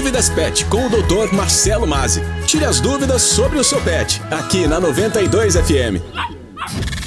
Dúvidas Pet com o Dr. Marcelo Mazzi. Tire as dúvidas sobre o seu pet, aqui na 92 FM.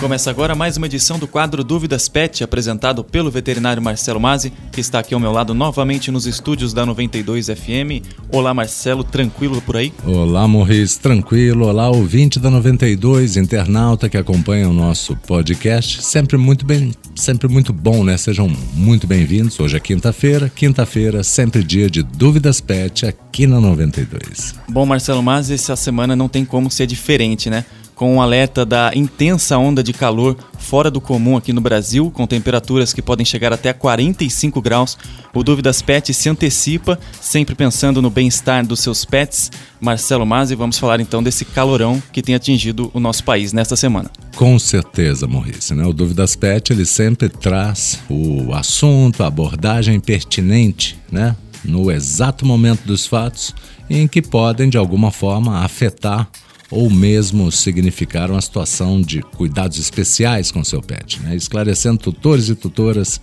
Começa agora mais uma edição do quadro Dúvidas Pet, apresentado pelo veterinário Marcelo Mazzi, que está aqui ao meu lado novamente nos estúdios da 92 FM. Olá, Marcelo, tranquilo por aí? Olá, Morris, tranquilo. Olá, ouvinte da 92, internauta que acompanha o nosso podcast. Sempre muito bem, sempre muito bom, né? Sejam muito bem-vindos. Hoje é quinta-feira, quinta-feira, sempre dia de Dúvidas Pet aqui na 92. Bom, Marcelo Mazzi, essa semana não tem como ser diferente, né? Com um alerta da intensa onda de calor fora do comum aqui no Brasil, com temperaturas que podem chegar até 45 graus. O Dúvidas Pet se antecipa, sempre pensando no bem-estar dos seus pets. Marcelo Mazzi, vamos falar então desse calorão que tem atingido o nosso país nesta semana. Com certeza, Maurício. Né? O Dúvidas Pet ele sempre traz o assunto, a abordagem pertinente, né? no exato momento dos fatos, em que podem, de alguma forma, afetar ou mesmo significar uma situação de cuidados especiais com seu pet, né? esclarecendo tutores e tutoras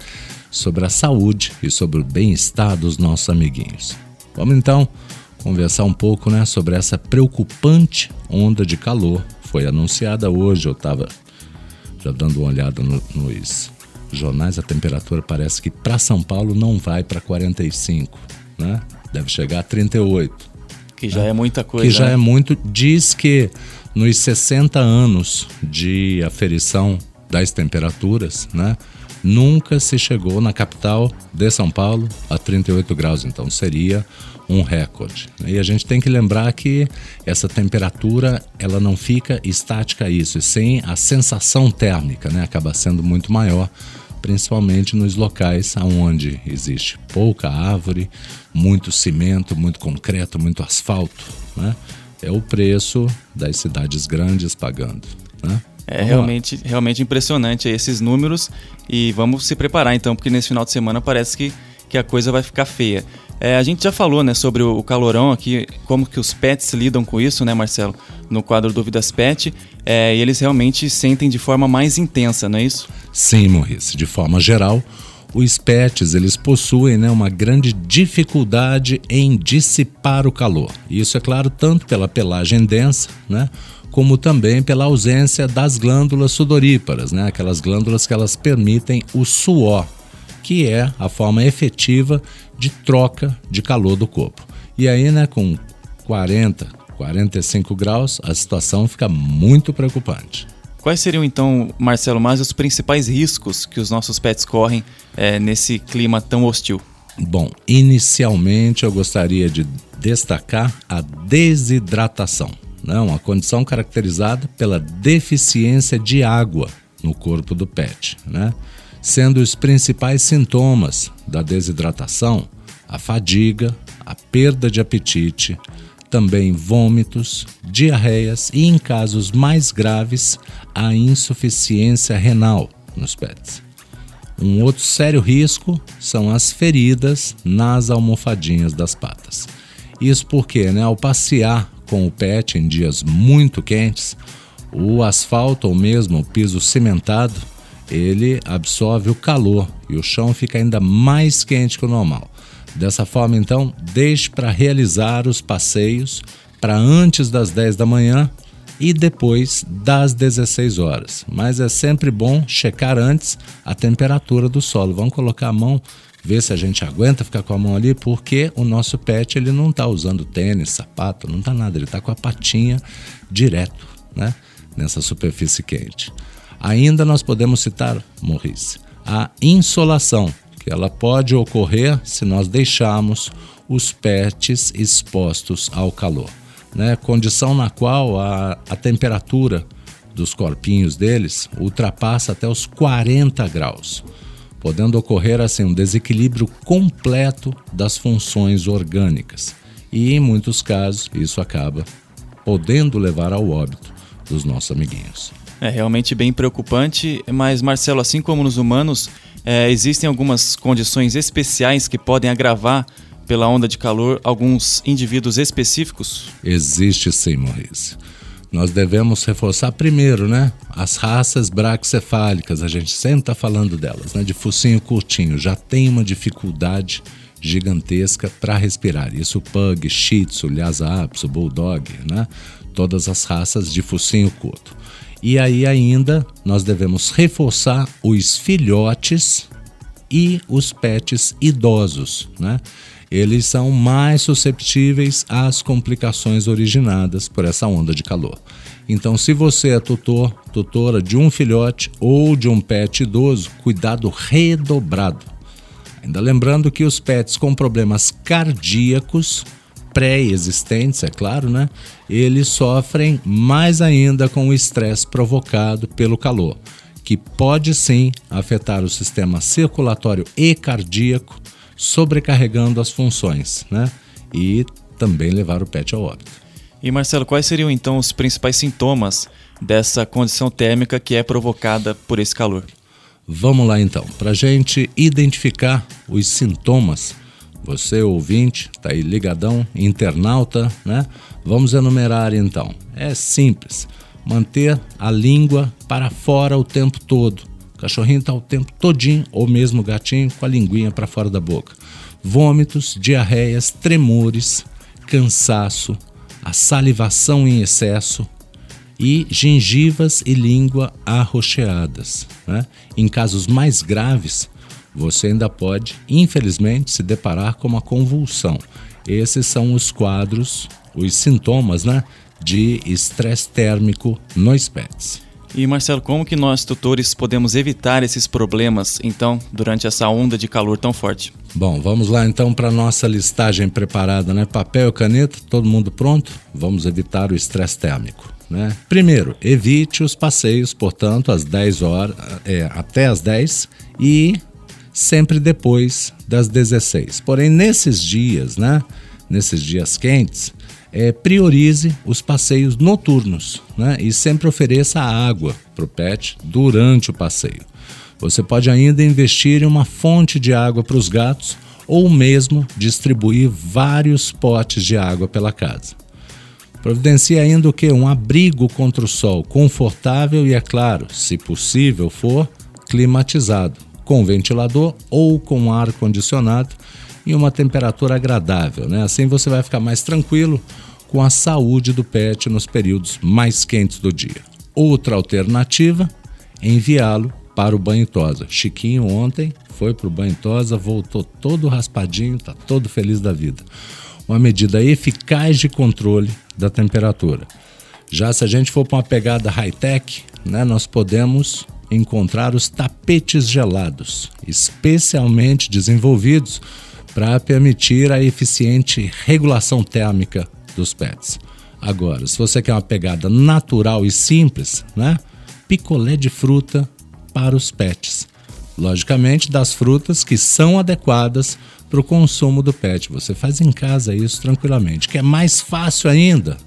sobre a saúde e sobre o bem-estar dos nossos amiguinhos. Vamos então conversar um pouco né, sobre essa preocupante onda de calor. Foi anunciada hoje, eu estava já dando uma olhada no, nos jornais, a temperatura parece que para São Paulo não vai para 45, né? deve chegar a 38. Que já é muita coisa. Que já né? é muito. Diz que nos 60 anos de aferição das temperaturas, né? Nunca se chegou na capital de São Paulo a 38 graus, então seria um recorde. E a gente tem que lembrar que essa temperatura ela não fica estática a isso, e sim a sensação térmica, né, acaba sendo muito maior principalmente nos locais onde existe pouca árvore, muito cimento, muito concreto, muito asfalto. Né? É o preço das cidades grandes pagando. Né? É realmente, realmente impressionante esses números e vamos se preparar então, porque nesse final de semana parece que, que a coisa vai ficar feia. É, a gente já falou né, sobre o calorão aqui, como que os pets lidam com isso, né, Marcelo? No quadro Dúvidas Pet, é, e eles realmente sentem de forma mais intensa, não é isso? Sim, Maurice. De forma geral, os pets eles possuem né, uma grande dificuldade em dissipar o calor. Isso é claro tanto pela pelagem densa, né, como também pela ausência das glândulas sudoríparas, né, aquelas glândulas que elas permitem o suor que é a forma efetiva de troca de calor do corpo. E aí, né, com 40, 45 graus, a situação fica muito preocupante. Quais seriam então, Marcelo, mais os principais riscos que os nossos pets correm é, nesse clima tão hostil? Bom, inicialmente eu gostaria de destacar a desidratação, né? uma condição caracterizada pela deficiência de água no corpo do pet. Né? Sendo os principais sintomas da desidratação a fadiga, a perda de apetite, também vômitos, diarreias e, em casos mais graves, a insuficiência renal nos pets. Um outro sério risco são as feridas nas almofadinhas das patas. Isso porque, né, ao passear com o pet em dias muito quentes, o asfalto ou mesmo o piso cimentado ele absorve o calor e o chão fica ainda mais quente que o normal. Dessa forma, então, deixe para realizar os passeios para antes das 10 da manhã e depois das 16 horas. Mas é sempre bom checar antes a temperatura do solo. Vamos colocar a mão, ver se a gente aguenta ficar com a mão ali, porque o nosso pet ele não está usando tênis, sapato, não está nada, ele está com a patinha direto, né? Nessa superfície quente. Ainda nós podemos citar, Maurice, a insolação, que ela pode ocorrer se nós deixarmos os pets expostos ao calor. Né? Condição na qual a, a temperatura dos corpinhos deles ultrapassa até os 40 graus, podendo ocorrer assim um desequilíbrio completo das funções orgânicas. E em muitos casos isso acaba podendo levar ao óbito dos nossos amiguinhos. É realmente bem preocupante, mas Marcelo, assim como nos humanos, é, existem algumas condições especiais que podem agravar pela onda de calor alguns indivíduos específicos? Existe sim, Maurício. Nós devemos reforçar primeiro, né? As raças braquicefálicas, a gente sempre está falando delas, né? De focinho curtinho, já tem uma dificuldade gigantesca para respirar. Isso Pug, Shih Tzu, Lhasa Apso, Bulldog, né? Todas as raças de focinho curto. E aí ainda nós devemos reforçar os filhotes e os pets idosos, né? Eles são mais susceptíveis às complicações originadas por essa onda de calor. Então, se você é tutor, tutora de um filhote ou de um pet idoso, cuidado redobrado. Ainda lembrando que os pets com problemas cardíacos pré-existentes, é claro, né? Eles sofrem mais ainda com o estresse provocado pelo calor, que pode sim afetar o sistema circulatório e cardíaco, sobrecarregando as funções, né? E também levar o pet ao óbito. E Marcelo, quais seriam então os principais sintomas dessa condição térmica que é provocada por esse calor? Vamos lá então, para a gente identificar os sintomas. Você, ouvinte, está aí ligadão, internauta, né? Vamos enumerar então. É simples. Manter a língua para fora o tempo todo. O cachorrinho está o tempo todinho, ou mesmo o gatinho, com a linguinha para fora da boca. Vômitos, diarreias, tremores, cansaço, a salivação em excesso, e gengivas e língua arroxeadas. Né? Em casos mais graves, você ainda pode, infelizmente, se deparar com uma convulsão. Esses são os quadros, os sintomas né, de estresse térmico nos pets. E Marcelo, como que nós tutores podemos evitar esses problemas, então, durante essa onda de calor tão forte? Bom, vamos lá então para nossa listagem preparada, né? Papel caneta, todo mundo pronto? Vamos evitar o estresse térmico. Né? Primeiro, evite os passeios, portanto, às 10 horas, é, até às 10 e sempre depois das 16. Porém, nesses dias, né, nesses dias quentes, é, priorize os passeios noturnos né, e sempre ofereça água para o pet durante o passeio. Você pode ainda investir em uma fonte de água para os gatos ou mesmo distribuir vários potes de água pela casa. Providencie ainda o que? Um abrigo contra o sol confortável e, é claro, se possível for, climatizado, com ventilador ou com ar condicionado em uma temperatura agradável. Né? Assim você vai ficar mais tranquilo com a saúde do pet nos períodos mais quentes do dia. Outra alternativa, enviá-lo para o banho tosa. Chiquinho ontem foi para o banho tosa, voltou todo raspadinho, está todo feliz da vida uma medida eficaz de controle da temperatura. Já se a gente for para uma pegada high-tech, né, nós podemos encontrar os tapetes gelados, especialmente desenvolvidos para permitir a eficiente regulação térmica dos pets. Agora, se você quer uma pegada natural e simples, né, picolé de fruta para os pets. Logicamente, das frutas que são adequadas para o consumo do pet. Você faz em casa isso tranquilamente. Que é mais fácil ainda,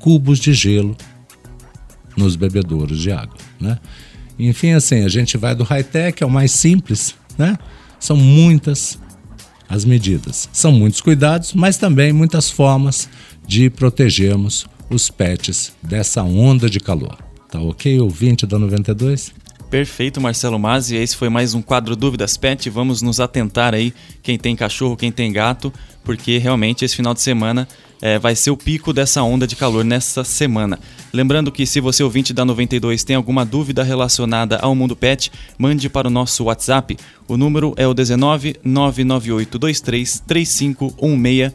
cubos de gelo nos bebedouros de água, né? Enfim, assim, a gente vai do high-tech ao mais simples, né? São muitas as medidas. São muitos cuidados, mas também muitas formas de protegermos os pets dessa onda de calor. Tá ok, ouvinte da 92? Perfeito, Marcelo Mazzi. Esse foi mais um quadro Dúvidas Pet. Vamos nos atentar aí, quem tem cachorro, quem tem gato, porque realmente esse final de semana é, vai ser o pico dessa onda de calor nessa semana. Lembrando que se você ouvinte da 92 tem alguma dúvida relacionada ao mundo pet, mande para o nosso WhatsApp. O número é o 19 99823 3516.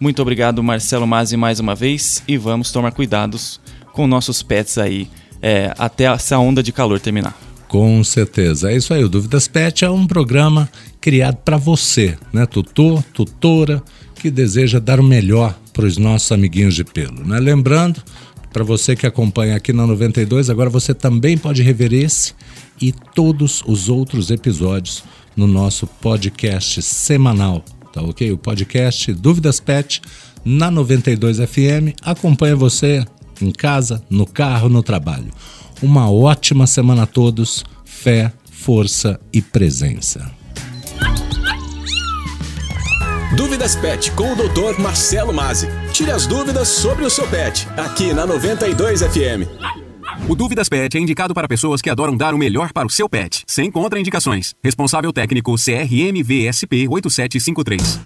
Muito obrigado, Marcelo Mazzi, mais uma vez e vamos tomar cuidados com nossos pets aí é, até essa onda de calor terminar. Com certeza. É isso aí. O Dúvidas Pet é um programa criado para você, né? Tutor, tutora, que deseja dar o melhor para os nossos amiguinhos de pelo. Né? Lembrando, para você que acompanha aqui na 92, agora você também pode rever esse e todos os outros episódios no nosso podcast semanal, tá ok? O podcast Dúvidas Pet na 92 FM acompanha você em casa, no carro, no trabalho. Uma ótima semana a todos. Fé, força e presença. Dúvidas Pet com o Dr. Marcelo Mazzi. Tire as dúvidas sobre o seu pet, aqui na 92 FM. O Dúvidas Pet é indicado para pessoas que adoram dar o melhor para o seu pet, sem contraindicações. Responsável técnico CRMVSP 8753.